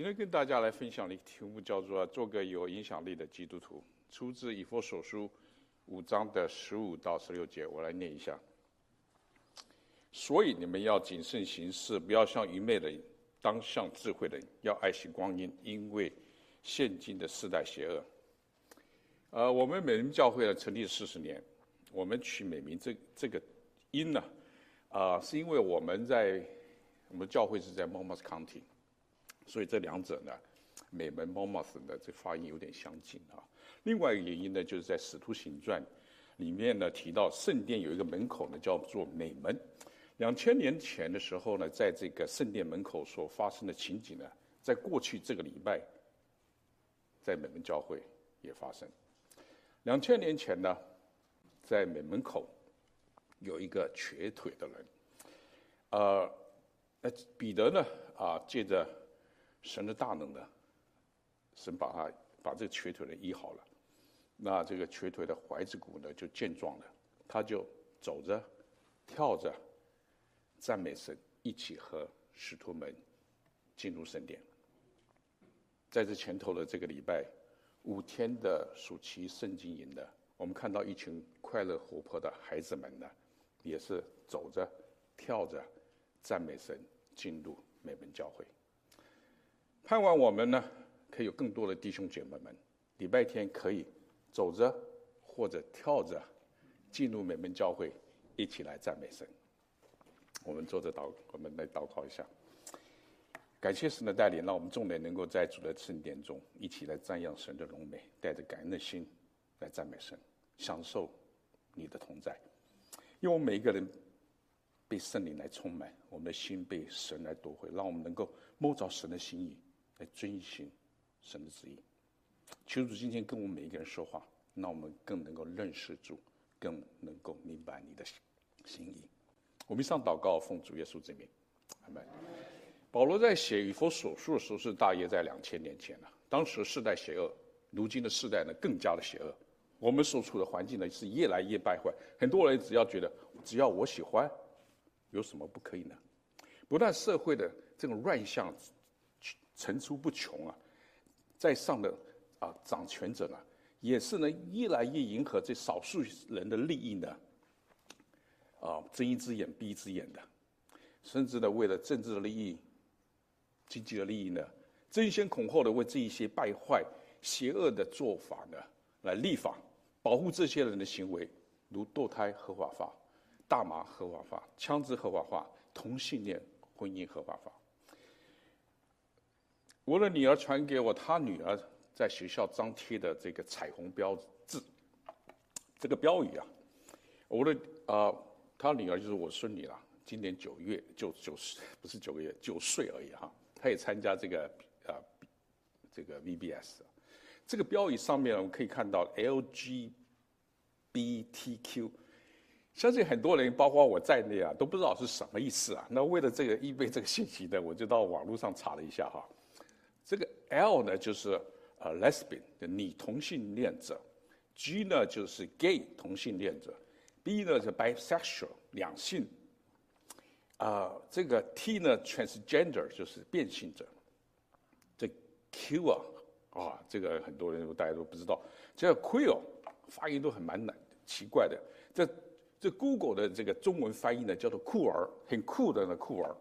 今天跟大家来分享的一个题目叫做“做个有影响力的基督徒”，出自以弗所书五章的十五到十六节，我来念一下。所以你们要谨慎行事，不要像愚昧的人，当像智慧的人，要爱惜光阴，因为现今的世代邪恶。呃，我们美名教会呢成立四十年，我们取美名这这个音呢，啊、是因为我们在我们教会是在 m o n m o u t County。所以这两者呢，美门 MOMS 的这发音有点相近啊。另外一个原因呢，就是在《使徒行传》里面呢提到圣殿有一个门口呢叫做美门。两千年前的时候呢，在这个圣殿门口所发生的情景呢，在过去这个礼拜，在美门教会也发生。两千年前呢，在美门口有一个瘸腿的人，呃，那彼得呢啊，借着神的大能呢，神把他把这个瘸腿的医好了，那这个瘸腿的踝子骨呢就健壮了，他就走着、跳着，赞美神，一起和使徒们进入圣殿。在这前头的这个礼拜，五天的暑期圣经营的，我们看到一群快乐活泼的孩子们呢，也是走着、跳着，赞美神，进入美门教会。盼望我们呢，可以有更多的弟兄姐妹们，礼拜天可以走着或者跳着进入美门教会，一起来赞美神。我们坐着祷，我们来祷告一下。感谢神的带领，让我们众人能够在主的圣殿中一起来瞻仰神的荣美，带着感恩的心来赞美神，享受你的同在。因为我们每一个人被圣灵来充满，我们的心被神来夺回，让我们能够摸着神的心意。来遵行神的旨意，求主今天跟我们每一个人说话，让我们更能够认识主，更能够明白你的心意。我们上祷告，奉主耶稣之名，阿门。保罗在写以弗所书的时候是大约在两千年前了，当时世代邪恶，如今的世代呢更加的邪恶。我们所处的环境呢是越来越败坏，很多人只要觉得只要我喜欢，有什么不可以呢？不但社会的这种乱象。层出不穷啊，在上的啊掌权者呢，也是呢越来越迎合这少数人的利益呢，啊睁一只眼闭一只眼的，甚至呢为了政治的利益、经济的利益呢，争先恐后的为这一些败坏、邪恶的做法呢来立法，保护这些人的行为，如堕胎合法化、大麻合法化、枪支合法化、同性恋婚姻合法化。我的女儿传给我，她女儿在学校张贴的这个彩虹标志，这个标语啊，我的啊，她、女儿就是我孙女了，今年九月就九岁，不是九个月，九岁而已哈。她也参加这个啊、这个 VBS，这个标语上面我们可以看到 LGBTQ，相信很多人，包括我在内啊，都不知道是什么意思啊。那为了这个预备这个信息呢，我就到网络上查了一下哈。这个 L 呢，就是呃 lesbian 的女同性恋者；G 呢，就是 gay 同性恋者；B 呢，是 bisexual 两性；啊、这个 T 呢，transgender 就是变性者。这 Q 啊，啊，这个很多人大家都不知道，这 queer 发音都很蛮难奇怪的。这这 Google 的这个中文翻译呢，叫做酷儿，很酷的那酷儿。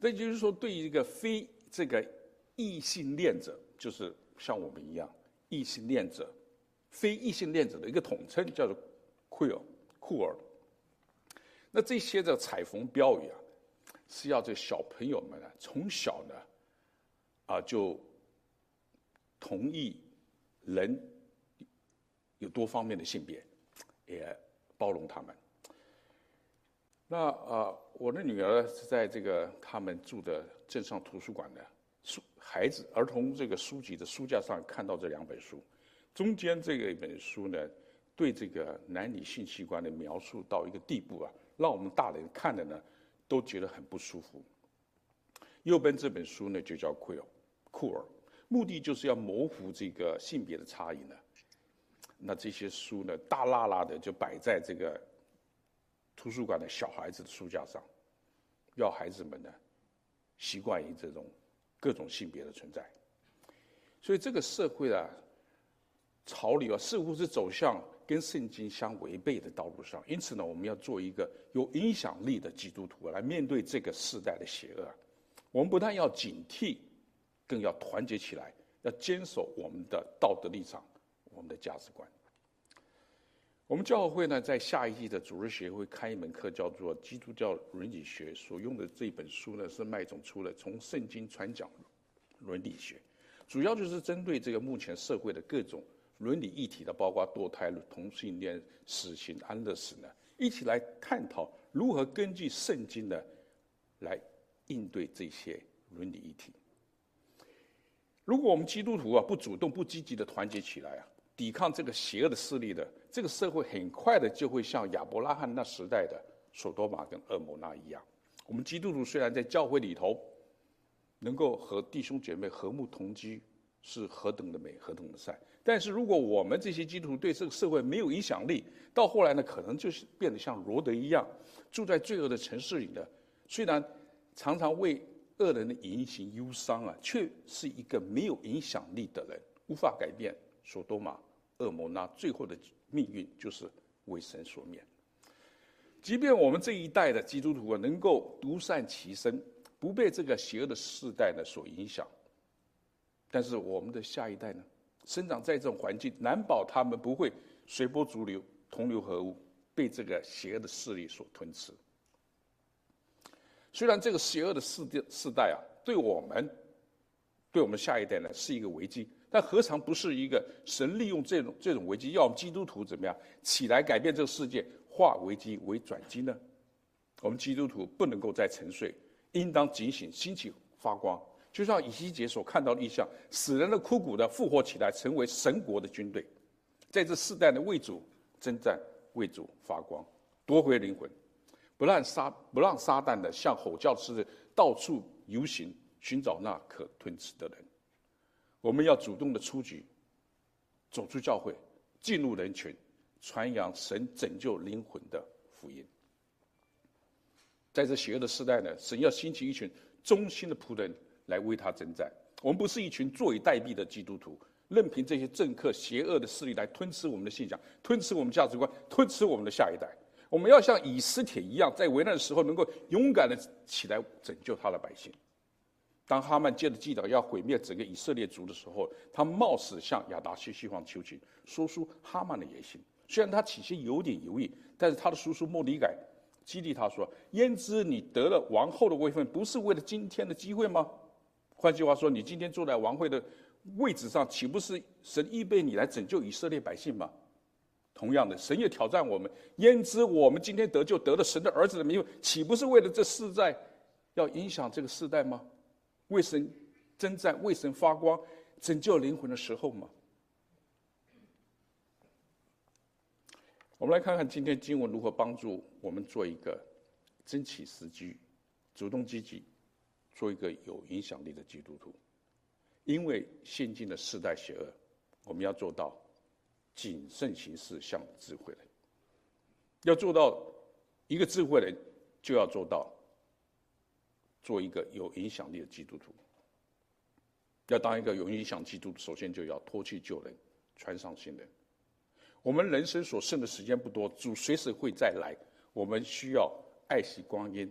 这就是说，对于一个非这个。异性恋者就是像我们一样，异性恋者、非异性恋者的一个统称，叫做 queer 酷儿。那这些的彩虹标语啊，是要这小朋友们呢，从小呢，啊，就同意人有多方面的性别，也包容他们。那啊，我的女儿是在这个他们住的镇上图书馆的。书孩子儿童这个书籍的书架上看到这两本书，中间这个一本书呢，对这个男女性器官的描述到一个地步啊，让我们大人看的呢都觉得很不舒服。右边这本书呢就叫 queer 酷儿，目的就是要模糊这个性别的差异呢。那这些书呢大剌剌的就摆在这个图书馆的小孩子的书架上，要孩子们呢习惯于这种。各种性别的存在。所以这个社会啊，潮流啊，似乎是走向跟圣经相违背的道路上。因此呢，我们要做一个有影响力的基督徒来面对这个世代的邪恶。我们不但要警惕，更要团结起来，要坚守我们的道德立场，我们的价值观。我们教会呢，在下一季的主日学会开一门课，叫做《基督教伦理学》。所用的这本书呢，是麦总出的《从圣经传讲伦理学》，主要就是针对这个目前社会的各种伦理议题的，包括堕胎、同性恋、死刑、安乐死呢，一起来探讨如何根据圣经呢，来应对这些伦理议题。如果我们基督徒啊，不主动、不积极的团结起来啊，抵抗这个邪恶的势力的，这个社会很快的就会像亚伯拉罕那时代的索多玛跟蛾摩那一样。我们基督徒虽然在教会里头能够和弟兄姐妹和睦同居，是何等的美，何等的善。但是如果我们这些基督徒对这个社会没有影响力，到后来呢，可能就是变得像罗德一样，住在罪恶的城市里的，虽然常常为恶人的言行忧伤啊，却是一个没有影响力的人，无法改变索多玛。恶魔那最后的命运就是为神所灭。即便我们这一代的基督徒啊，能够独善其身，不被这个邪恶的世代呢所影响，但是我们的下一代呢，生长在这种环境，难保他们不会随波逐流、同流合污，被这个邪恶的势力所吞噬。虽然这个邪恶的世世代啊，对我们，对我们下一代呢，是一个危机。但何尝不是一个神利用这种这种危机，要我们基督徒怎么样起来改变这个世界，化危机为转机呢？我们基督徒不能够再沉睡，应当警醒，兴起发光。就像以西结所看到的异象，死人的枯骨的复活起来，成为神国的军队，在这世代的为主征战，为主发光，夺回灵魂，不让撒不让撒旦的像吼叫似的到处游行，寻找那可吞吃的人。我们要主动的出击，走出教会，进入人群，传扬神拯救灵魂的福音。在这邪恶的时代呢，神要兴起一群忠心的仆人来为他征战。我们不是一群坐以待毙的基督徒，任凭这些政客邪恶的势力来吞吃我们的信仰，吞吃我们价值观，吞吃我们的下一代。我们要像以斯帖一样，在危难的时候能够勇敢的起来拯救他的百姓。当哈曼接着记得要毁灭整个以色列族的时候，他冒死向亚达薛西王求情，说出哈曼的野心。虽然他起先有点犹豫，但是他的叔叔末底改激励他说：“焉知你得了王后的位分，不是为了今天的机会吗？换句话说，你今天坐在王位的位置上，岂不是神预备你来拯救以色列百姓吗？同样的，神也挑战我们：焉知我们今天得救得了神的儿子的名，岂不是为了这世代要影响这个世代吗？”为神征战、为神发光、拯救灵魂的时候吗？我们来看看今天经文如何帮助我们做一个争取时机、主动积极、做一个有影响力的基督徒。因为现今的世代邪恶，我们要做到谨慎行事，像智慧人。要做到一个智慧人，就要做到。做一个有影响力的基督徒，要当一个有影响基督徒，首先就要脱去旧人，穿上新人。我们人生所剩的时间不多，主随时会再来，我们需要爱惜光阴，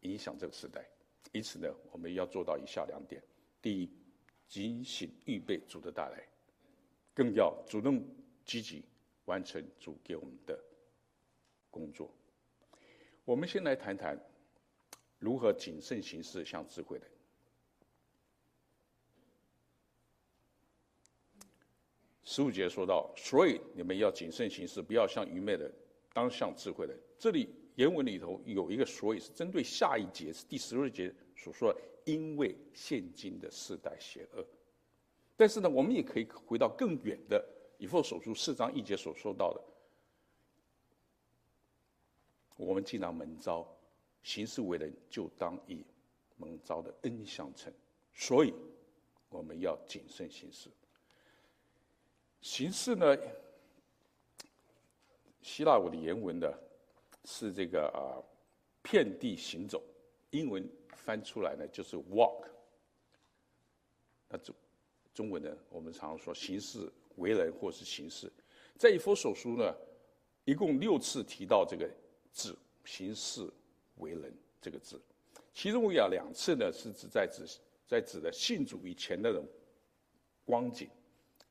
影响这个时代。因此呢，我们要做到以下两点：第一，警醒预备主的到来，更要主动积极完成主给我们的工作。我们先来谈谈。如何谨慎行事，像智慧人？十五节说到，所以你们要谨慎行事，不要像愚昧人，当像智慧人。这里原文里头有一个“所以”，是针对下一节，是第十二节所说的。因为现今的世代邪恶，但是呢，我们也可以回到更远的以弗所书四章一节所说到的，我们既然蒙召。行事为人，就当以蒙召的恩相称，所以我们要谨慎行事。行事呢，希腊语的原文呢是这个啊，遍地行走，英文翻出来呢就是 walk。那中中文呢，我们常说行事为人或是行事，在以佛所书呢，一共六次提到这个字“行事为人”这个字，其中有两次呢是指在指在指的信主以前的人光景，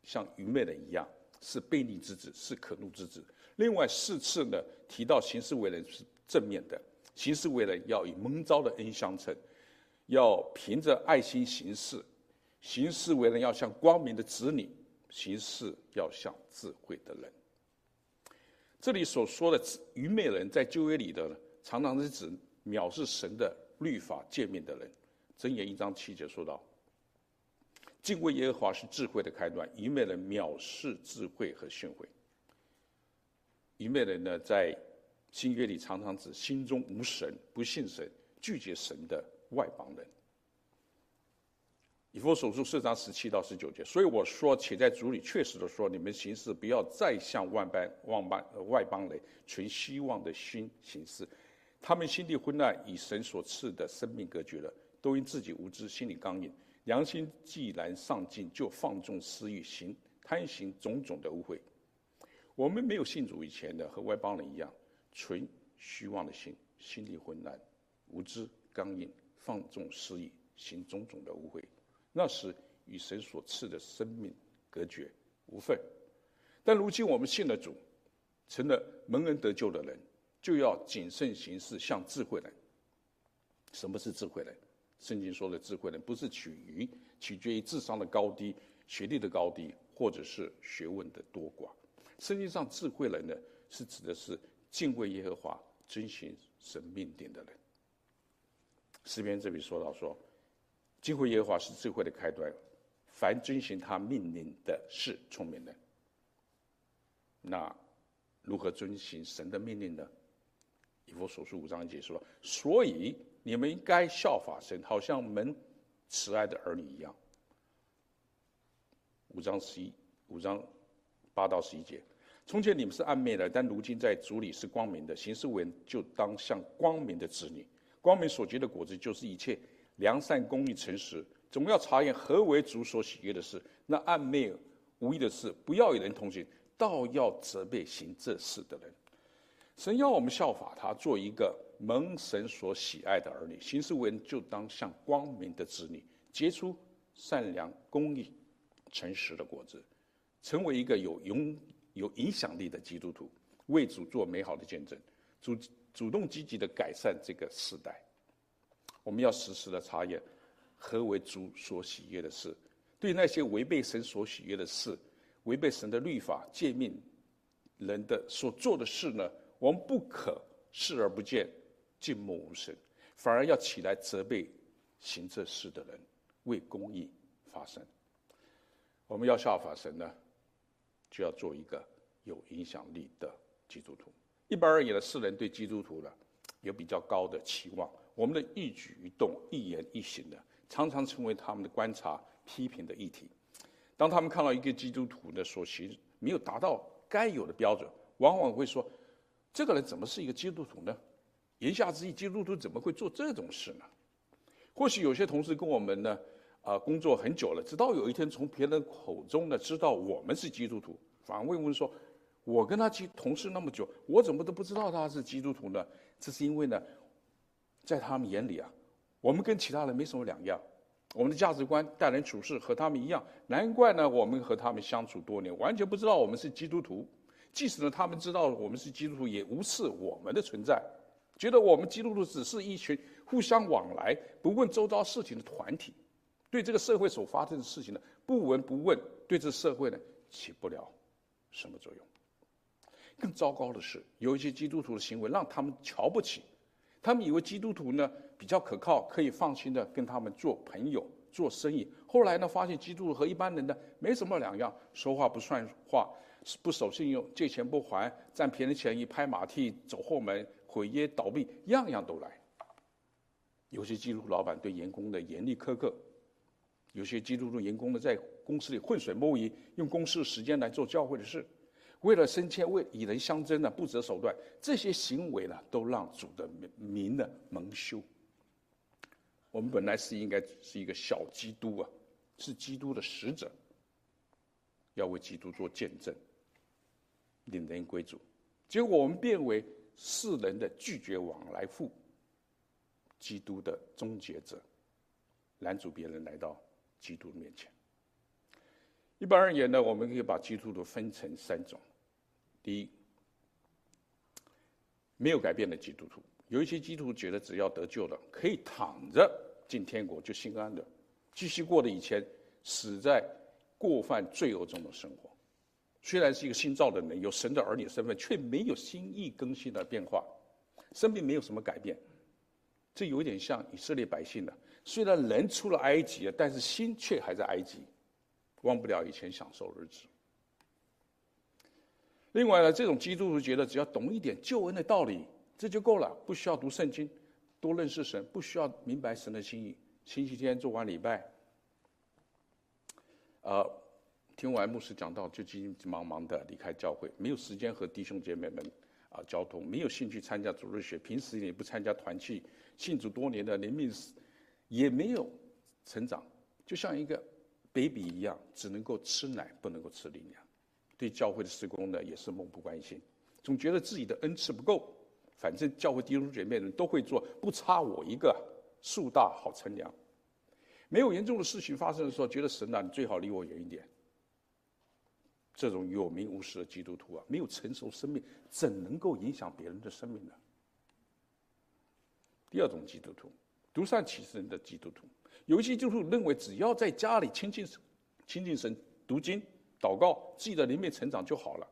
像愚昧人一样，是悖逆之子，是可怒之子。另外四次呢提到行事为人是正面的，行事为人要以蒙召的恩相称，要凭着爱心行事。行事为人要像光明的子女，行事要像智慧的人。这里所说的愚昧人，在旧约里的常常是指藐视神的律法诫命的人。箴言一章七节说道：“敬畏耶和华是智慧的开端，愚昧人藐视智慧和训诲。”愚昧人呢，在新约里常常指心中无神、不信神、拒绝神的外邦人。以弗所书四章十七到十九节，所以我说，且在主里确实的说，你们行事不要再像万般万般外邦人存希望的心行事，他们心地昏暗，与神所赐的生命隔绝了，都因自己无知，心里刚硬，良心既然丧尽，就放纵私欲，行贪行种种的污秽。我们没有信主以前的，和外邦人一样，存虚妄的心，心地昏暗，无知刚硬，放纵私欲，行种种的污秽。那时与神所赐的生命隔绝无份，但如今我们信了主，成了蒙恩得救的人，就要谨慎行事，像智慧人。什么是智慧人？圣经说的智慧人，不是取于取决于智商的高低、学历的高低，或者是学问的多寡。圣经上智慧人呢，是指的是敬畏耶和华、遵循神命令的人。诗篇这里说到说。敬畏耶和华是智慧的开端，凡遵循他命令的是聪明人。那如何遵循神的命令呢？以弗所书五章一节说：“所以你们应该效法神，好像门慈爱的儿女一样。”五章十一，五章八到十一节：“从前你们是暗昧的，但如今在主里是光明的。行事为人就当像光明的子女。光明所结的果子就是一切。”良善、公义、诚实，总要查验何为主所喜悦的事。那暗昧无益的事，不要与人同行，倒要责备行这事的人。神要我们效法他，做一个蒙神所喜爱的儿女。行事为人就当像光明的子女，结出善良、公义、诚实的果子，成为一个有永有影响力的基督徒，为主做美好的见证，主主动积极的改善这个时代。我们要时时的查验，何为主所喜悦的事。对那些违背神所喜悦的事，违背神的律法诫命人的所做的事呢，我们不可视而不见，静默无声，反而要起来责备行这事的人，为公义发声。我们要效法神呢，就要做一个有影响力的基督徒。一般而言呢，世人对基督徒呢，有比较高的期望。我们的一举一动、一言一行呢，常常成为他们的观察、批评的议题。当他们看到一个基督徒的所行没有达到该有的标准，往往会说：“这个人怎么是一个基督徒呢？”言下之意，基督徒怎么会做这种事呢？或许有些同事跟我们呢，啊、工作很久了，直到有一天从别人口中呢知道我们是基督徒，反而会问说：“我跟他同事那么久，我怎么都不知道他是基督徒呢？”这是因为呢。在他们眼里啊，我们跟其他人没什么两样，我们的价值观、待人处事和他们一样。难怪呢，我们和他们相处多年，完全不知道我们是基督徒。即使呢，他们知道我们是基督徒，也无视我们的存在，觉得我们基督徒只是一群互相往来、不问周遭事情的团体，对这个社会所发生的事情呢，不闻不问，对这社会呢，起不了什么作用。更糟糕的是，有一些基督徒的行为让他们瞧不起。他们以为基督徒呢比较可靠，可以放心的跟他们做朋友、做生意。后来呢，发现基督和一般人呢没什么两样，说话不算话，不守信用，借钱不还，占别人钱一拍马屁，走后门，毁约倒闭，样样都来。有些基督老板对员工的严厉苛刻，有些基督徒员工呢在公司里浑水摸鱼，用公司的时间来做教会的事。为了升迁，为与人相争呢，不择手段，这些行为呢，都让主的名呢蒙羞。我们本来是应该是一个小基督啊，是基督的使者，要为基督做见证，领人归主。结果我们变为世人的拒绝往来户，基督的终结者，拦阻别人来到基督面前。一般而言呢，我们可以把基督徒分成三种：第一，没有改变的基督徒，有一些基督徒觉得只要得救了，可以躺着进天国就心安的，继续过的以前死在过犯罪恶中的生活。虽然是一个新造的人，有神的儿女身份，却没有心意更新的变化，生命没有什么改变。这有点像以色列百姓的，虽然人出了埃及了，但是心却还在埃及。忘不了以前享受日子。另外呢，这种基督徒觉得只要懂一点救恩的道理，这就够了，不需要读圣经，多认识神，不需要明白神的心意。星期天做完礼拜，呃，听完牧师讲道，就急急忙忙的离开教会，没有时间和弟兄姐妹们啊交通，没有兴趣参加主日学，平时也不参加团契，信主多年的灵命也没有成长，就像一个。baby 一样，只能够吃奶，不能够吃力量。对教会的施工呢，也是漠不关心，总觉得自己的恩赐不够。反正教会弟兄姐妹们都会做，不差我一个。树大好乘凉。没有严重的事情发生的时候，觉得神啊，你最好离我远一点。这种有名无实的基督徒啊，没有成熟生命，怎能够影响别人的生命呢？第二种基督徒，独善其身的基督徒。有一些基督徒认为，只要在家里亲近神、亲近神、读经、祷告，自己的灵命成长就好了。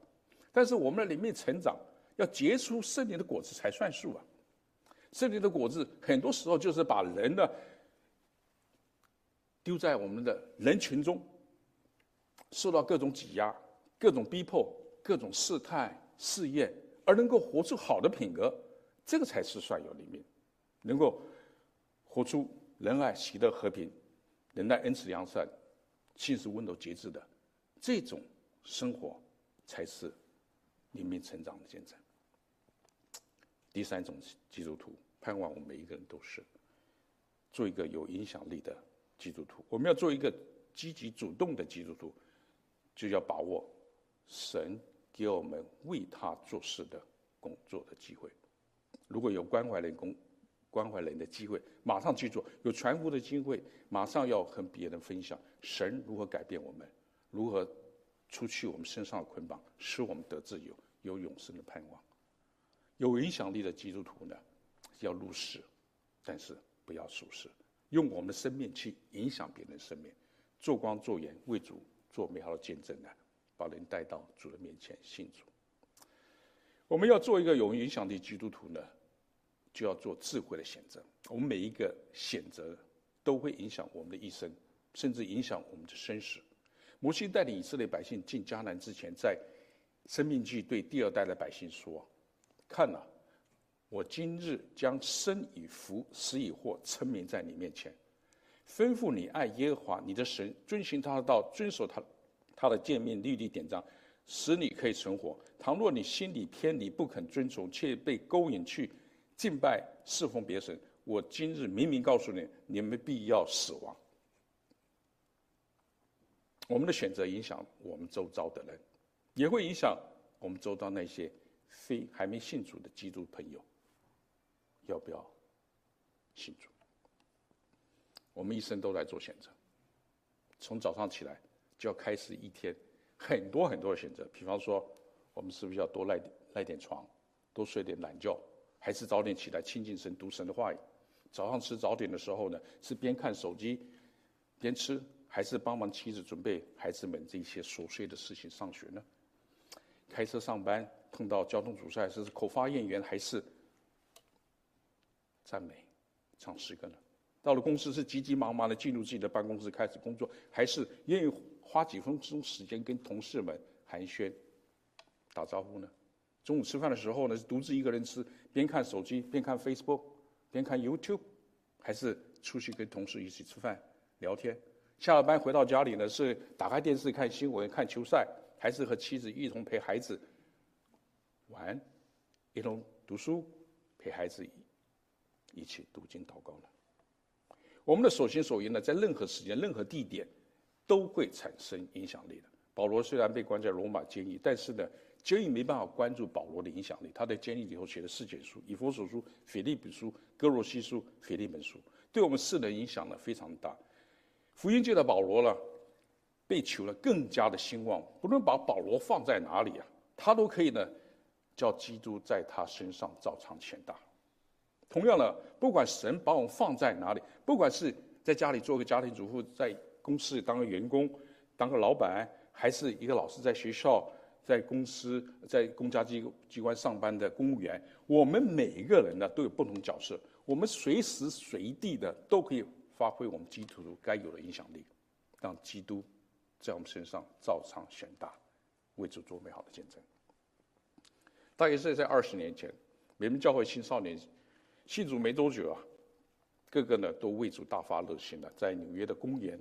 但是我们的灵命成长要结出圣灵的果子才算数啊！圣灵的果子很多时候就是把人呢丢在我们的人群中，受到各种挤压、各种逼迫、各种试探、试验，而能够活出好的品格，这个才是算有灵命，能够活出。仁爱、喜乐、和平、忍耐、恩慈、良善、信实、温柔、节制的这种生活，才是灵命成长的见证。第三种基督徒，盼望我们每一个人都是做一个有影响力的基督徒。我们要做一个积极主动的基督徒，就要把握神给我们为他做事的工作的机会。如果有关怀人工。关怀人的机会，马上去做；有传福的机会，马上要和别人分享神如何改变我们，如何除去我们身上的捆绑，使我们得自由，有永生的盼望。有影响力的基督徒呢，要入世，但是不要俗世，用我们的生命去影响别人的生命，做光做盐，为主做美好的见证呢，把人带到主的面前信主。我们要做一个有影响力基督徒呢，就要做智慧的选择。我们每一个选择都会影响我们的一生，甚至影响我们的生死。摩西带领以色列百姓进迦南之前，在生命记对第二代的百姓说：“看呐，我今日将生与福、死与祸陈明在你面前，吩咐你爱耶和华你的神，遵循他的道，遵守他他的诫命、律例、典章，使你可以存活。倘若你心里偏离，不肯遵从，却被勾引去。”敬拜侍奉别神，我今日明明告诉你，你们必要死亡。我们的选择影响我们周遭的人，也会影响我们周遭那些非还没信主的基督朋友，要不要信主？我们一生都在做选择，从早上起来就要开始一天很多很多的选择。比方说，我们是不是要多赖赖点床，多睡点懒觉？还是早点起来亲近神、读神的话语。早上吃早点的时候呢，是边看手机边吃，还是帮忙妻子准备孩子们这些琐碎的事情上学呢？开车上班碰到交通阻塞，是口发言员还是赞美唱诗歌呢？到了公司是急急忙忙的进入自己的办公室开始工作，还是愿意花几分钟时间跟同事们寒暄打招呼呢？中午吃饭的时候呢，是独自一个人吃，边看手机边看 Facebook，边看 YouTube，还是出去跟同事一起吃饭聊天？下了班回到家里呢，是打开电视看新闻、看球赛，还是和妻子一同陪孩子玩，一同读书，陪孩子一起读经祷告呢？我们的所行所言呢，在任何时间、任何地点，都会产生影响力的。保罗虽然被关在罗马监狱，但是呢，监狱没办法关注保罗的影响力。他在监狱里头写了四卷书：以弗所书、腓立比书、歌罗西书、腓利门书，对我们世人影响呢非常大。福音界的保罗呢，被求了更加的兴旺。不论把保罗放在哪里啊，他都可以呢，叫基督在他身上照常显大。同样的，不管神把我们放在哪里，不管是在家里做个家庭主妇，在公司当个员工，当个老板。还是一个老师，在学校、在公司、在公家机机关上班的公务员，我们每一个人呢都有不同角色，我们随时随地的都可以发挥我们基督徒该有的影响力，让基督在我们身上照常显大，为主做美好的见证。大约是在二十年前，美门教会青少年信主没多久啊，个个呢都为主大发热心了，在纽约的公园、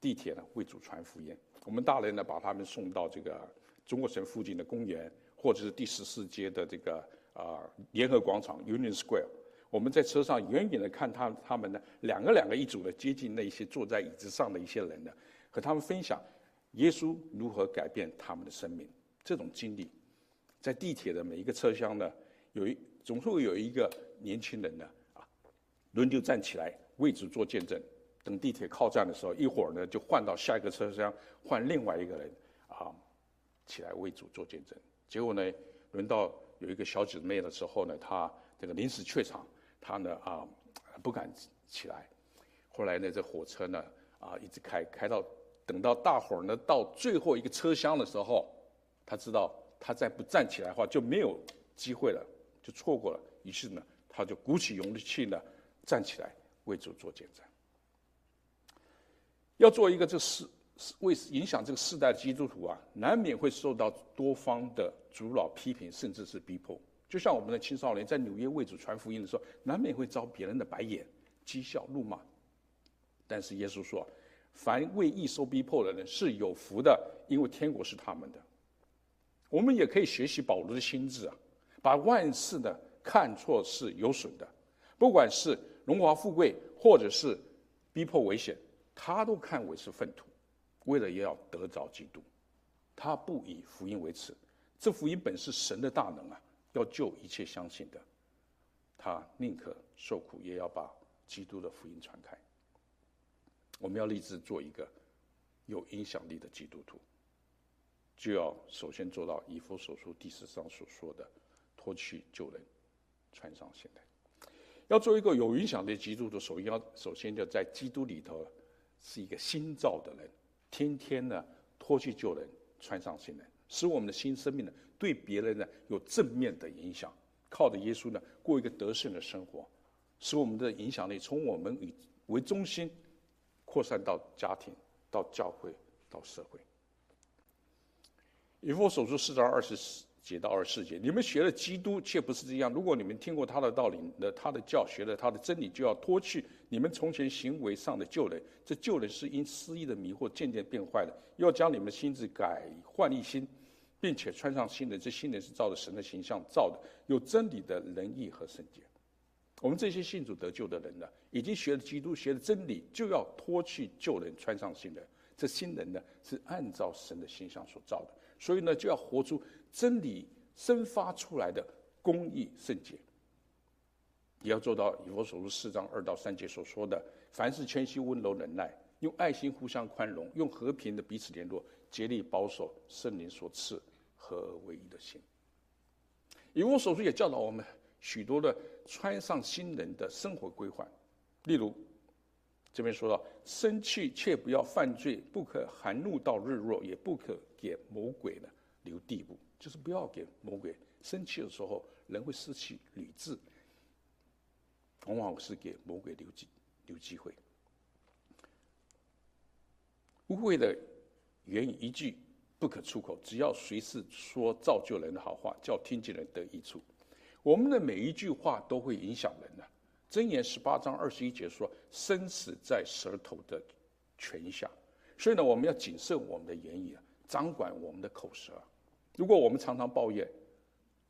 地铁呢为主传福音。我们大人呢，把他们送到这个中国城附近的公园，或者是第十四街的这个啊、联合广场 （Union Square）。我们在车上远远的看他他们呢，两个两个一组的接近那些坐在椅子上的一些人呢，和他们分享耶稣如何改变他们的生命。这种经历，在地铁的每一个车厢呢，有一总会有一个年轻人呢啊，轮流站起来为主做见证。等地铁靠站的时候，一会儿呢就换到下一个车厢，换另外一个人啊起来为主做见证。结果呢，轮到有一个小姊妹的时候呢，她这个临时怯场，她呢啊不敢起来。后来呢，这火车呢啊一直开开到等到大伙儿呢到最后一个车厢的时候，她知道他再不站起来的话就没有机会了，就错过了。于是呢，他就鼓起勇气呢站起来为主做见证。要做一个这世世为影响这个世代的基督徒啊，难免会受到多方的阻挠、批评，甚至是逼迫。就像我们的青少年在纽约为主传福音的时候，难免会遭别人的白眼、讥笑、怒骂。但是耶稣说：“凡为义受逼迫的人是有福的，因为天国是他们的。”我们也可以学习保罗的心智啊，把万事呢看作是有损的，不管是荣华富贵，或者是逼迫危险。他都看为是粪土，为了要得着基督，他不以福音为耻。这福音本是神的大能啊，要救一切相信的。他宁可受苦，也要把基督的福音传开。我们要立志做一个有影响力的基督徒，就要首先做到以弗所书第四章所说的：脱去旧人，穿上新人。要做一个有影响力的基督徒，首先要首先就在基督里头。是一个新造的人，天天呢脱去旧人，穿上新人，使我们的新生命呢对别人呢有正面的影响。靠着耶稣呢过一个得胜的生活，使我们的影响力从我们以为中心扩散到家庭、到教会、到社会。以弗所书四章二十四节到二十四节，你们学了基督，却不是这样。如果你们听过他的道理，那他的教，学了他的真理，就要脱去你们从前行为上的旧人。这旧人是因私意的迷惑渐渐变坏的。要将你们的心智改换一新，并且穿上新人。这新人是照着神的形象造的，有真理的仁义和圣洁。我们这些信主得救的人呢，已经学了基督，学了真理，就要脱去旧人，穿上新人。这新人呢，是按照神的形象所造的。所以呢，就要活出真理生发出来的公义圣洁，也要做到以弗所书四章二到三节所说的：凡事谦虚、温柔、忍耐，用爱心互相宽容，用和平的彼此联络，竭力保守圣灵所赐合而为一的心。以弗所书也教导我们许多的穿上新人的生活规范，例如这边说到：生气却不要犯罪，不可含怒到日落，也不可。给魔鬼呢留地步，就是不要给魔鬼生气的时候，人会失去理智，往往是给魔鬼留机留机会。污秽的言语一句不可出口，只要随时说造就人的好话，叫听见人得益处。我们的每一句话都会影响人的。箴言十八章二十一节说：“生死在舌头的权下。”所以呢，我们要谨慎我们的言语啊。掌管我们的口舌，如果我们常常抱怨，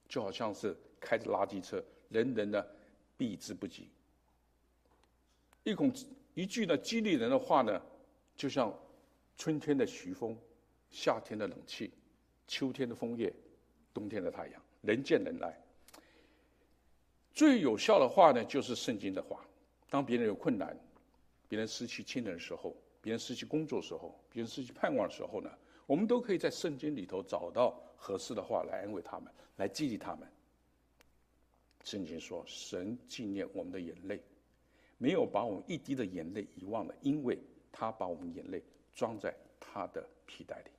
就好像是开着垃圾车，人人呢避之不及。一孔一句呢激励人的话呢，就像春天的徐风，夏天的冷气，秋天的枫叶，冬天的太阳，人见人爱。最有效的话呢，就是圣经的话。当别人有困难，别人失去亲人的时候，别人失去工作的时候，别人失去盼望的时候呢，我们都可以在圣经里头找到合适的话来安慰他们，来激励他们。圣经说：“神纪念我们的眼泪，没有把我们一滴的眼泪遗忘了，因为他把我们眼泪装在他的皮带里。”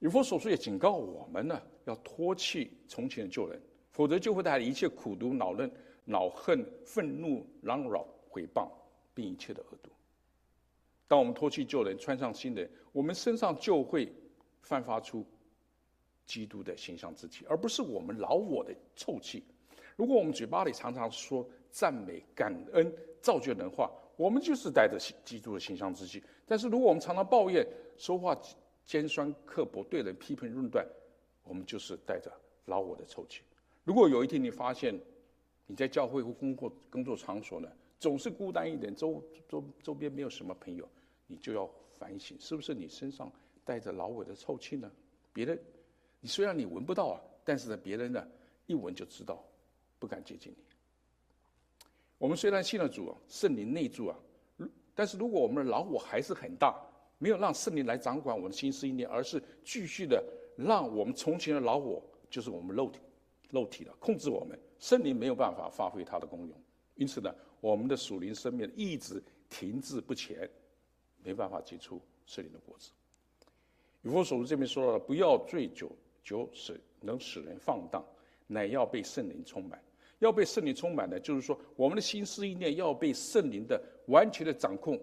以弗所书也警告我们呢，要脱弃从前的旧人，否则就会带来一切苦毒、恼恨、恼恨、愤怒、嚷扰、毁谤，并一切的恶毒。当我们脱去旧人，穿上新人，我们身上就会散发出基督的形象之气，而不是我们老我的臭气。如果我们嘴巴里常常说赞美、感恩、造就人话，我们就是带着基督的形象之气。但是如果我们常常抱怨、说话尖酸刻薄、对人批评论断，我们就是带着老我的臭气。如果有一天你发现你在教会或工作工作场所呢，总是孤单一点，周周周边没有什么朋友，你就要反省，是不是你身上带着老我的臭气呢？别人，你虽然你闻不到啊，但是呢，别人呢一闻就知道。不敢接近你。我们虽然信了主，圣灵内住啊，但是如果我们的老虎还是很大，没有让圣灵来掌管我们的心思意念，而是继续的让我们从前的老我，就是我们肉体、肉体的控制我们，圣灵没有办法发挥它的功用。因此呢，我们的属灵生命一直停滞不前，没办法结出圣灵的果子。以弗所书这边说了，不要醉酒，酒使能使人放荡，乃要被圣灵充满。要被圣灵充满呢，就是说，我们的心思意念要被圣灵的完全的掌控，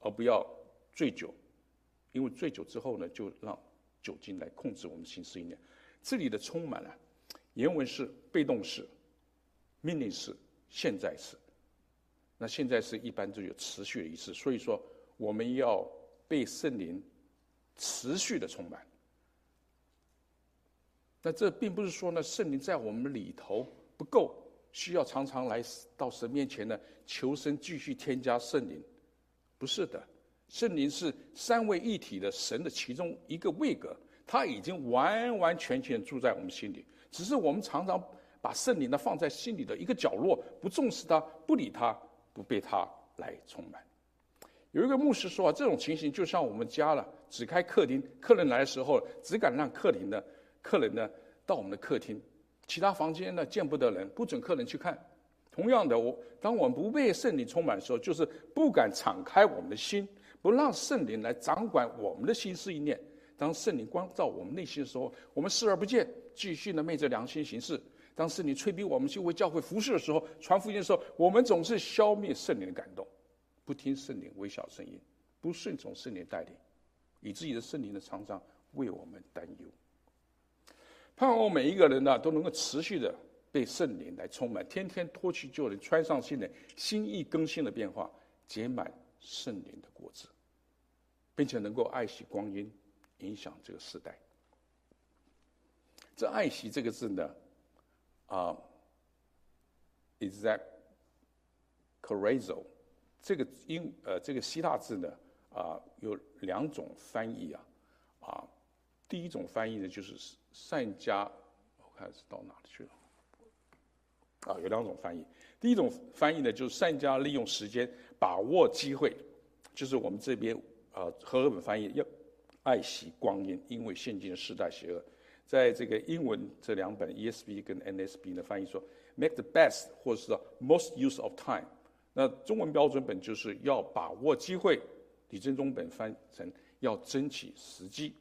而不要醉酒，因为醉酒之后呢，就让酒精来控制我们心思意念。这里的充满了，原文是被动式、命令式、现在式。那现在式一般都有持续的意思，所以说我们要被圣灵持续的充满。那这并不是说呢，圣灵在我们里头不够。需要常常来到神面前呢，求神继续添加圣灵，不是的，圣灵是三位一体的神的其中一个位格，他已经完完全全住在我们心里，只是我们常常把圣灵呢放在心里的一个角落，不重视他，不理他，不被他来充满。有一个牧师说啊，这种情形就像我们家了，只开客厅，客人来的时候只敢让客厅的，客人呢到我们的客厅。其他房间呢，见不得人，不准客人去看。同样的，我当我们不被圣灵充满的时候，就是不敢敞开我们的心，不让圣灵来掌管我们的心思意念。当圣灵光照我们内心的时候，我们视而不见，继续的昧着良心行事。当圣灵催逼我们去为教会服侍的时候，传福音的时候，我们总是消灭圣灵的感动，不听圣灵微小声音，不顺从圣灵带领，以自己的圣灵的常常为我们担忧。盼望每一个人呢，都能够持续的被圣灵来充满，天天脱去旧人，穿上新人，心意更新的变化，结满圣灵的果子，并且能够爱惜光阴，影响这个时代。这“爱惜”这个字呢，啊，exakorazo 这个英呃这个希腊字呢，啊，有两种翻译啊，啊，第一种翻译呢就是。善加，我看是到哪里去了？啊，有两种翻译。第一种翻译呢，就是善加利用时间，把握机会，就是我们这边啊和合本翻译要爱惜光阴，因为现今的时代邪恶。在这个英文这两本 E S B 跟 NSB 的翻译说，make the best 或者是 most use of time。那中文标准本就是要把握机会，李正中本翻成要争取时机。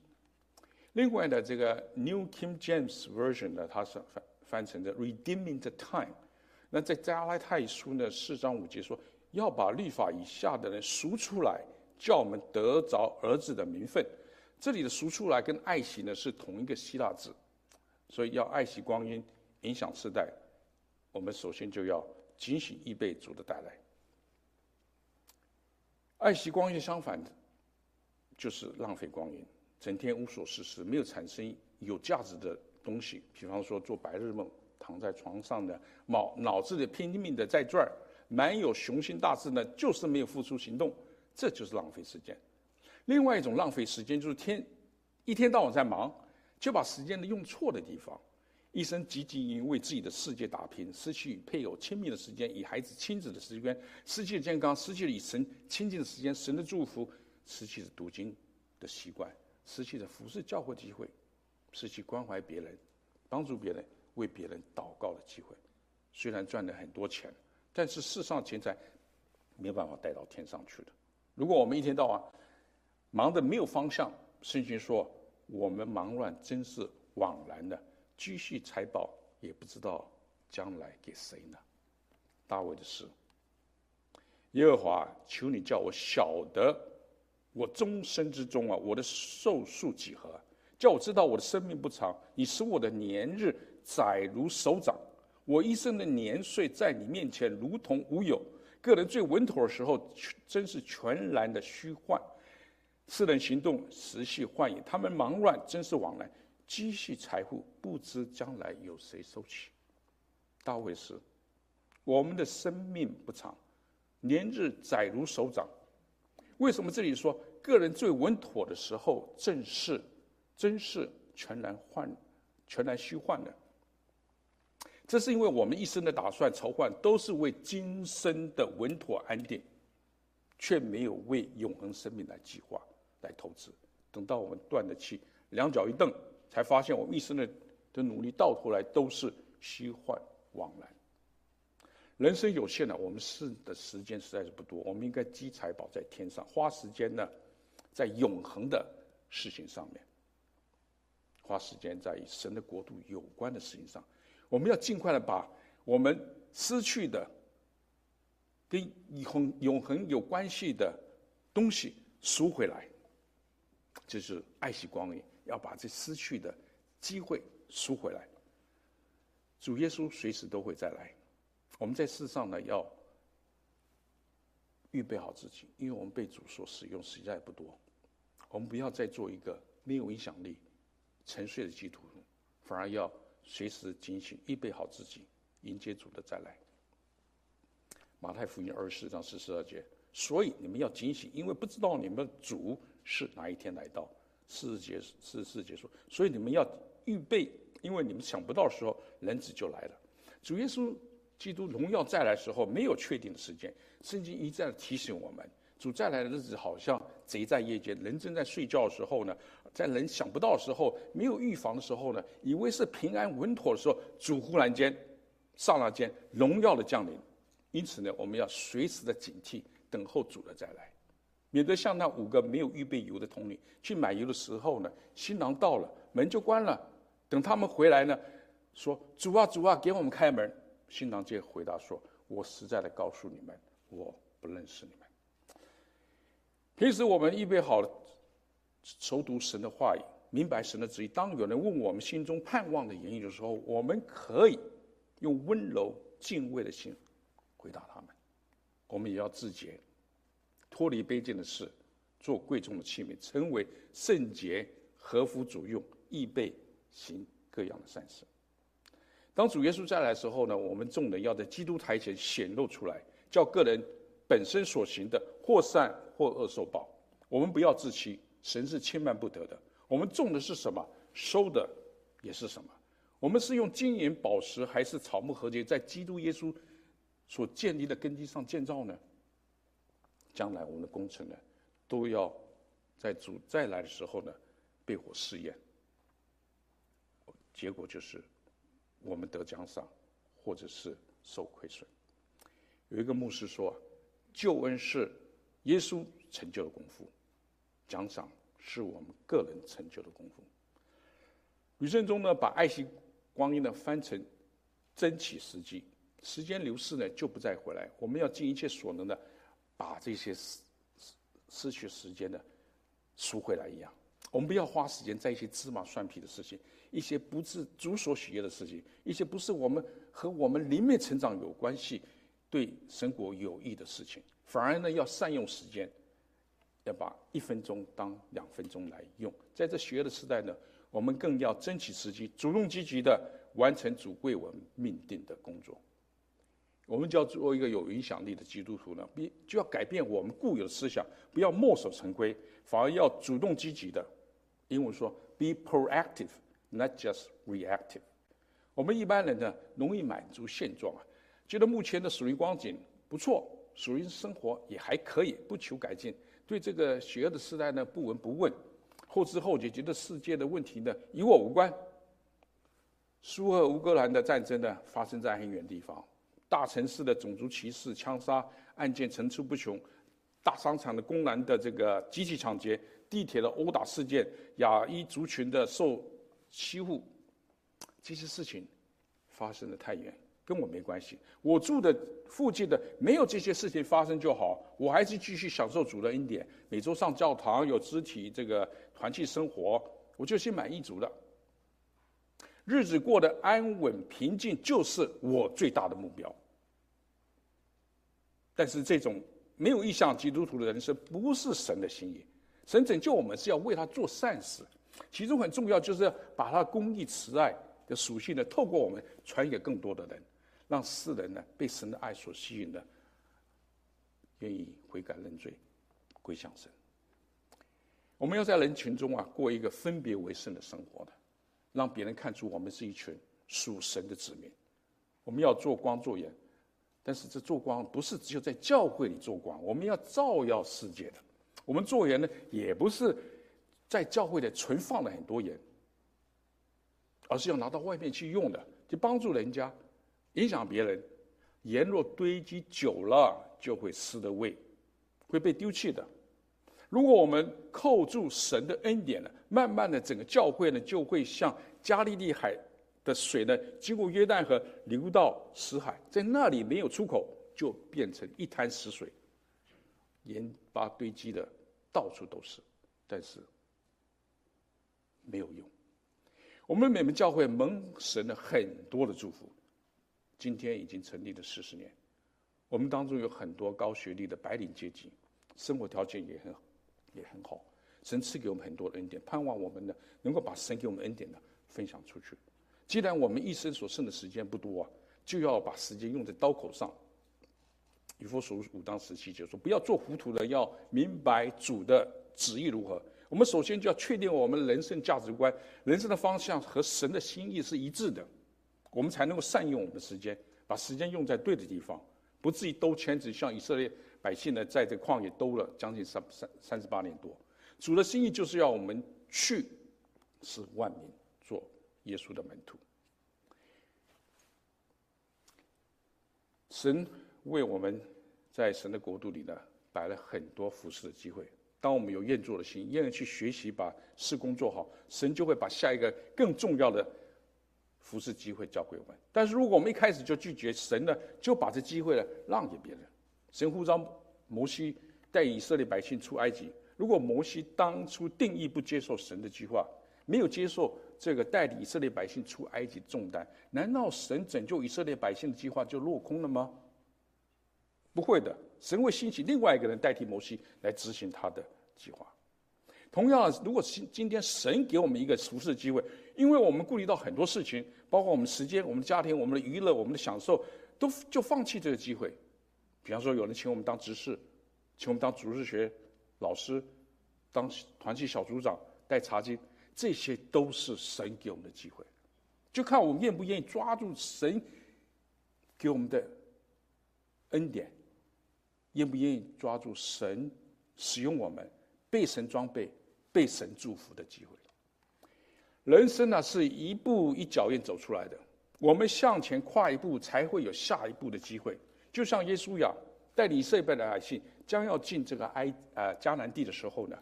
另外的这个 New King James Version 呢，它是翻翻成的 redeeming the time。那在加拉太书呢四章五节说，要把律法以下的人赎出来，叫我们得着儿子的名分。这里的赎出来跟爱惜呢是同一个希腊字，所以要爱惜光阴，影响世代。我们首先就要警醒预备主的带来。爱惜光阴相反的，就是浪费光阴。整天无所事事，没有产生有价值的东西。比方说做白日梦，躺在床上的脑脑子里拼命的在转儿，满有雄心大志呢，就是没有付出行动，这就是浪费时间。另外一种浪费时间就是天一天到晚在忙，就把时间呢用错的地方。一生汲汲营为自己的世界打拼，失去配偶亲密的时间，与孩子亲子的时间，失去了健康，失去了与神亲近的时间，神的祝福，失去了读经的习惯，失去了服侍教会机会，失去关怀别人、帮助别人、为别人祷告的机会。虽然赚了很多钱，但是世上钱财没有办法带到天上去的。如果我们一天到晚忙得没有方向，圣经说我们忙乱真是枉然的。积蓄财宝也不知道将来给谁呢？大卫的诗：耶和华，求你叫我晓得我终身之中啊，我的寿数几何？叫我知道我的生命不长。你使我的年日载如手掌，我一生的年岁在你面前如同无有。个人最稳妥的时候，真是全然的虚幻。世人行动时系幻影，他们忙乱真是枉然。积蓄财富，不知将来有谁收取。大卫诗，我们的生命不长，年日载如手掌。为什么这里说个人最稳妥的时候，正是真是全然幻，全然虚幻的？这是因为我们一生的打算筹划，都是为今生的稳妥安定，却没有为永恒生命来计划、来投资。等到我们断了气，两脚一蹬。才发现，我们一生的的努力到头来都是虚幻枉然。人生有限的，我们是的时间实在是不多。我们应该积财宝在天上，花时间呢，在永恒的事情上面，花时间在与神的国度有关的事情上。我们要尽快的把我们失去的跟永恒永恒有关系的东西赎回来，就是爱惜光阴。要把这失去的机会赎回来。主耶稣随时都会再来，我们在世上呢，要预备好自己，因为我们被主所使用实在不多。我们不要再做一个没有影响力、沉睡的基督徒，反而要随时警醒，预备好自己，迎接主的再来。马太福音二十四章四十二节，所以你们要警醒，因为不知道你们主是哪一天来到。世界世世结束，所以你们要预备，因为你们想不到时候，人子就来了。主耶稣基督荣耀再来时候，没有确定的时间。圣经一再提醒我们，主再来的日子好像贼在夜间，人正在睡觉的时候呢，在人想不到的时候，没有预防的时候呢，以为是平安稳妥的时候，主忽然间刹那间荣耀的降临。因此呢，我们要随时的警惕，等候主的再来。免得像那五个没有预备油的童女去买油的时候呢，新郎到了，门就关了。等他们回来呢，说：“主啊，主啊，给我们开门。”新郎就回答说：“我实在的告诉你们，我不认识你们。”平时我们预备好了，熟读神的话语，明白神的旨意。当有人问我们心中盼望的原因的时候，我们可以用温柔敬畏的心回答他们。我们也要自洁。脱离卑贱的事，做贵重的器皿，成为圣洁、合乎主用、预备行各样的善事。当主耶稣再来的时候呢，我们众人要在基督台前显露出来，叫个人本身所行的或善或恶受报。我们不要自欺，神是千万不得的。我们种的是什么，收的也是什么。我们是用金银宝石，还是草木禾秸，在基督耶稣所建立的根基上建造呢？将来我们的工程呢，都要在主再来的时候呢，被火试验。结果就是我们得奖赏，或者是受亏损。有一个牧师说，救恩是耶稣成就的功夫，奖赏是我们个人成就的功夫。吕振中呢，把爱惜光阴呢翻成争取时机，时间流逝呢就不再回来，我们要尽一切所能的。把这些失失去时间的赎回来一样，我们不要花时间在一些芝麻蒜皮的事情，一些不是主所喜悦的事情，一些不是我们和我们灵命成长有关系、对神国有益的事情，反而呢要善用时间，要把一分钟当两分钟来用。在这邪恶的时代呢，我们更要争取时机，主动积极的完成主为我们命定的工作。我们就要做一个有影响力的基督徒呢，必就要改变我们固有的思想，不要墨守成规，反而要主动积极的。英文说 “be proactive, not just reactive”。我们一般人呢，容易满足现状啊，觉得目前的属灵光景不错，属灵生活也还可以，不求改进。对这个邪恶的时代呢，不闻不问，后知后觉，觉得世界的问题呢，与我无关。苏俄乌克兰的战争呢，发生在很远地方，大城市的种族歧视、枪杀案件层出不穷，大商场的公然的这个集体抢劫，地铁的殴打事件，亚裔族群的受欺负，这些事情发生的太远。跟我没关系，我住的附近的没有这些事情发生就好，我还是继续享受主的恩典，每周上教堂，有肢体这个团契生活，我就心满意足了。日子过得安稳平静，就是我最大的目标。但是这种没有意向基督徒的人生不是神的心意，神拯救我们是要为他做善事，其中很重要就是要把他公义慈爱的属性呢，透过我们传给更多的人。让世人呢被神的爱所吸引的，愿意悔改认罪，归向神。我们要在人群中啊过一个分别为圣的生活的，让别人看出我们是一群属神的子民。我们要做光做盐，但是这做光不是只有在教会里做光，我们要照耀世界的。我们做盐呢，也不是在教会里存放了很多盐，而是要拿到外面去用的，去帮助人家。影响别人，盐若堆积久了，就会失了味，会被丢弃的。如果我们扣住神的恩典呢，慢慢的整个教会呢，就会像加利利海的水呢，经过约旦河流到死海，在那里没有出口，就变成一滩死水，盐巴堆积的到处都是，但是没有用。我们美门教会蒙神了很多的祝福。今天已经成立了四十年，我们当中有很多高学历的白领阶级，生活条件也很好也很好。神赐给我们很多的恩典，盼望我们呢能够把神给我们恩典呢分享出去。既然我们一生所剩的时间不多啊，就要把时间用在刀口上。以弗所书五章十七节说：“不要做糊涂的，要明白主的旨意如何。”我们首先就要确定我们人生价值观、人生的方向和神的心意是一致的。我们才能够善用我们的时间，把时间用在对的地方，不至于兜圈子，像以色列百姓呢，在这旷野兜了将近三三三十八年多。主的心意就是要我们去，使万民做耶稣的门徒。神为我们在神的国度里呢，摆了很多服侍的机会。当我们有愿做的心，愿意去学习把事工做好，神就会把下一个更重要的。服侍机会交给我们，但是如果我们一开始就拒绝神呢，就把这机会呢让给别人。神呼召摩西带以色列百姓出埃及，如果摩西当初定义不接受神的计划，没有接受这个带领以色列百姓出埃及重担，难道神拯救以色列百姓的计划就落空了吗？不会的，神会兴起另外一个人代替摩西来执行他的计划。同样，如果今今天神给我们一个服侍的机会，因为我们顾虑到很多事情。包括我们时间、我们的家庭、我们的娱乐、我们的享受，都就放弃这个机会。比方说，有人请我们当执事，请我们当主日学老师，当团契小组长、带查经，这些都是神给我们的机会。就看我们愿不愿意抓住神给我们的恩典，愿不愿意抓住神使用我们、被神装备、被神祝福的机会。人生呢，是一步一脚印走出来的，我们向前跨一步，才会有下一步的机会。就像耶稣呀，带领以色列的百姓将要进这个埃呃迦南地的时候呢，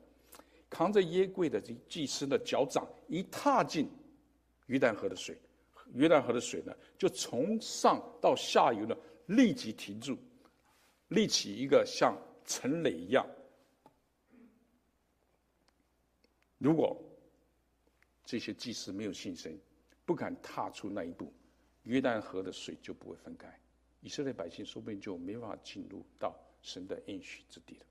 扛着约柜的这祭司的脚掌一踏进约旦河的水，约旦河的水呢，就从上到下游呢立即停住，立起一个像城垒一样。如果这些祭司没有信心，不敢踏出那一步，约旦河的水就不会分开，以色列百姓说不定就没法进入到神的应许之地了。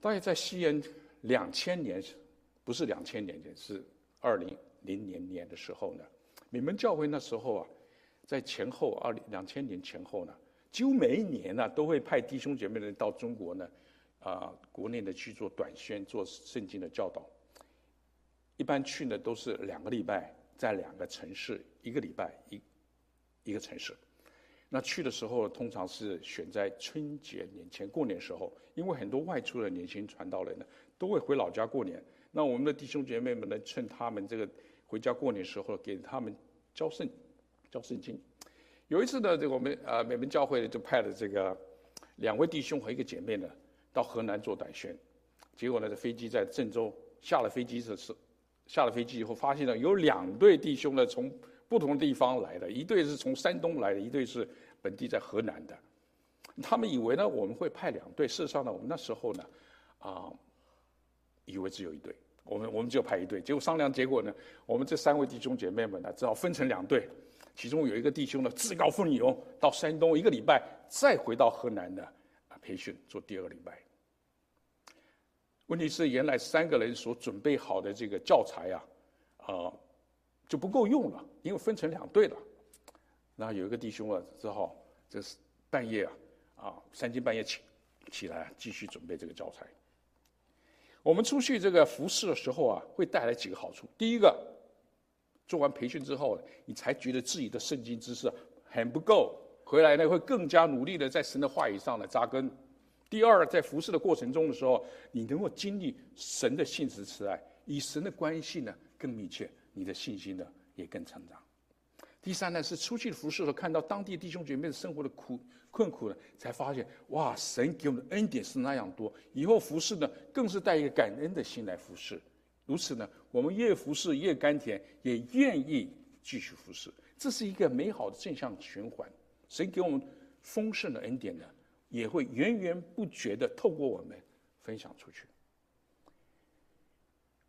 大概在西元两千年，不是两千年前，是二零零年年的时候呢，你们教会那时候啊，在前后二零两千年前后呢，几乎每一年呢、都会派弟兄姐妹们到中国呢，啊，国内的去做短宣、做圣经的教导。一般去呢都是两个礼拜，在两个城市，一个礼拜一一个城市。那去的时候，通常是选在春节年前过年时候，因为很多外出的年轻传道人呢，都会回老家过年。那我们的弟兄姐妹们呢，趁他们这个回家过年时候，给他们教圣教圣经。有一次呢，这个我们呃美门教会就派了这个两位弟兄和一个姐妹呢，到河南做短宣。结果呢，这飞机在郑州下了飞机的时候，下了飞机以后，发现了有两对弟兄呢，从不同地方来的，一对是从山东来的，一对是。本地在河南的，他们以为呢，我们会派两队。事实上呢，我们那时候呢，啊，以为只有一队，我们我们就派一队。结果商量结果呢，我们这三位弟兄姐妹们呢，只好分成两队。其中有一个弟兄呢，自告奋勇到山东一个礼拜，再回到河南的啊培训做第二个礼拜。问题是，原来三个人所准备好的这个教材啊，啊，就不够用了，因为分成两队了。然后有一个弟兄啊，只好这是半夜啊，啊三更半夜起起来继续准备这个教材。我们出去这个服侍的时候啊，会带来几个好处。第一个，做完培训之后，你才觉得自己的圣经知识很不够，回来呢会更加努力的在神的话语上来扎根。第二，在服侍的过程中的时候，你能够经历神的信实慈爱，与神的关系呢更密切，你的信心呢也更成长。第三呢，是出去服侍的时候，看到当地弟兄姐妹生活的苦困苦呢，才发现哇，神给我们的恩典是那样多。以后服侍呢，更是带一个感恩的心来服侍。如此呢，我们越服侍越甘甜，也愿意继续服侍。这是一个美好的正向循环。神给我们丰盛的恩典呢，也会源源不绝的透过我们分享出去。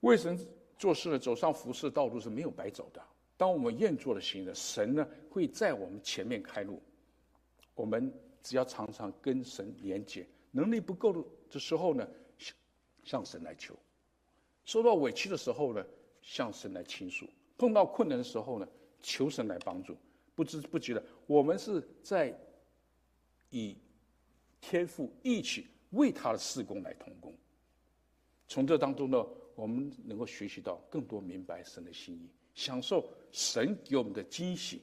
为神做事呢，走上服侍道路是没有白走的。当我们愿做的行的，神呢会在我们前面开路。我们只要常常跟神连接，能力不够的时候呢，向神来求；受到委屈的时候呢，向神来倾诉；碰到困难的时候呢，求神来帮助。不知不觉的，我们是在以天赋一起为他的事工来同工。从这当中呢，我们能够学习到更多明白神的心意。享受神给我们的惊喜，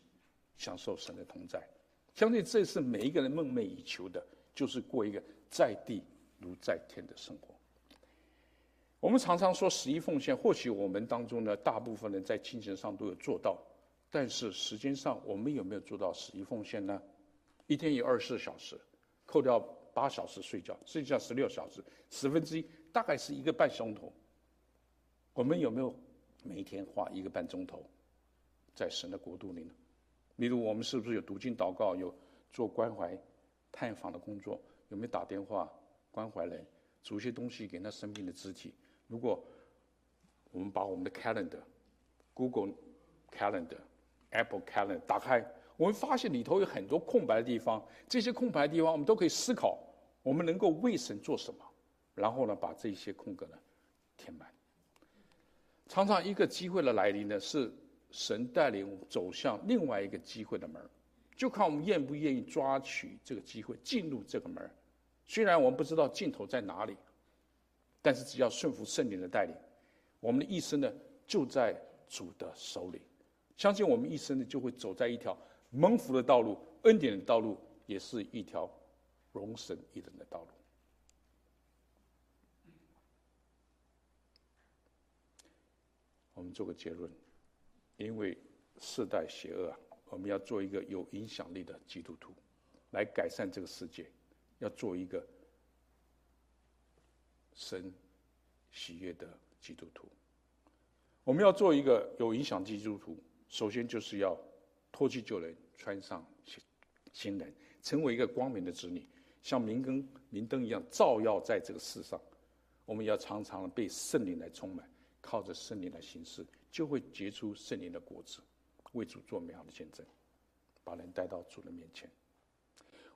享受神的同在，相信这是每一个人梦寐以求的，就是过一个在地如在天的生活。我们常常说十一奉献，或许我们当中呢，大部分人在精神上都有做到，但是时间上我们有没有做到十一奉献呢？一天有二十四小时，扣掉八小时睡觉，剩下十六小时，十分之一大概是一个半钟头，我们有没有？每一天花一个半钟头，在神的国度里呢。例如，我们是不是有读经祷告，有做关怀探访的工作？有没有打电话关怀人，煮一些东西给那生病的肢体？如果我们把我们的 calendar、Google Calendar、Apple Calendar 打开，我们发现里头有很多空白的地方。这些空白的地方，我们都可以思考，我们能够为神做什么？然后呢，把这些空格呢填满。常常一个机会的来临呢，是神带领我们走向另外一个机会的门，就看我们愿不愿意抓取这个机会进入这个门。虽然我们不知道尽头在哪里，但是只要顺服圣灵的带领，我们的一生呢就在主的手里。相信我们一生呢就会走在一条蒙福的道路、恩典的道路，也是一条荣神益人的道路。我们做个结论，因为世代邪恶啊，我们要做一个有影响力的基督徒，来改善这个世界，要做一个神喜悦的基督徒。我们要做一个有影响基督徒，首先就是要脱去旧人，穿上新新人，成为一个光明的子女，像明灯明灯一样照耀在这个世上。我们要常常被圣灵来充满。靠着圣灵来行事，就会结出圣灵的果子，为主做美好的见证，把人带到主的面前。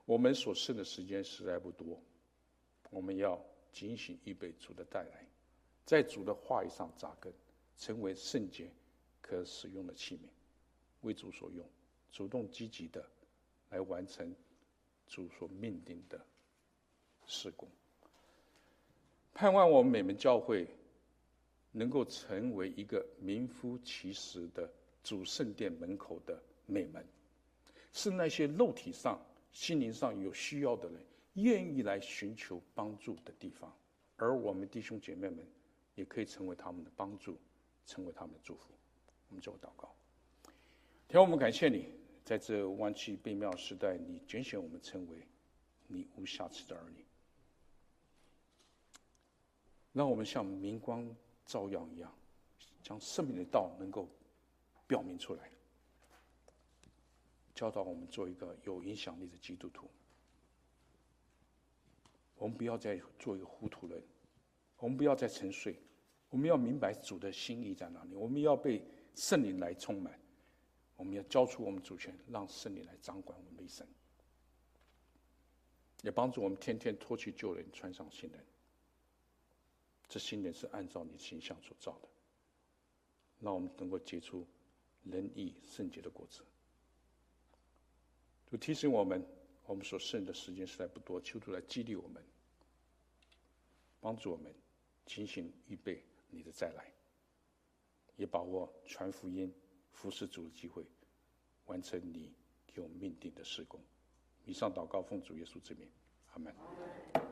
我们所剩的时间实在不多，我们要警醒预备主的带来，在主的话语上扎根，成为圣洁可使用的器皿，为主所用，主动积极的来完成主所命定的事工。盼望我们每门教会能够成为一个名副其实的主圣殿门口的美门，是那些肉体上、心灵上有需要的人愿意来寻求帮助的地方，而我们弟兄姐妹们也可以成为他们的帮助，成为他们的祝福。我们就祷告，天，我们感谢你，在这弯曲悖妙时代，你拣选我们成为你无瑕疵的儿女，让我们像明光照耀一样，将生命的道能够表明出来，教导我们做一个有影响力的基督徒。我们不要再做一个糊涂人，我们不要再沉睡，我们要明白主的心意在哪里，我们要被。圣灵来充满，我们要交出我们主权，让圣灵来掌管我们的一生，也帮助我们天天脱去旧人，穿上新人。这新人是按照你的形象所造的，让我们能够结出仁义圣洁的果子。就提醒我们，我们所剩的时间实在不多，求主来激励我们，帮助我们，精心预备你的再来。也把握传福音、服侍主的机会，完成你给我们命定的事工。以上祷告奉主耶稣之名，阿门。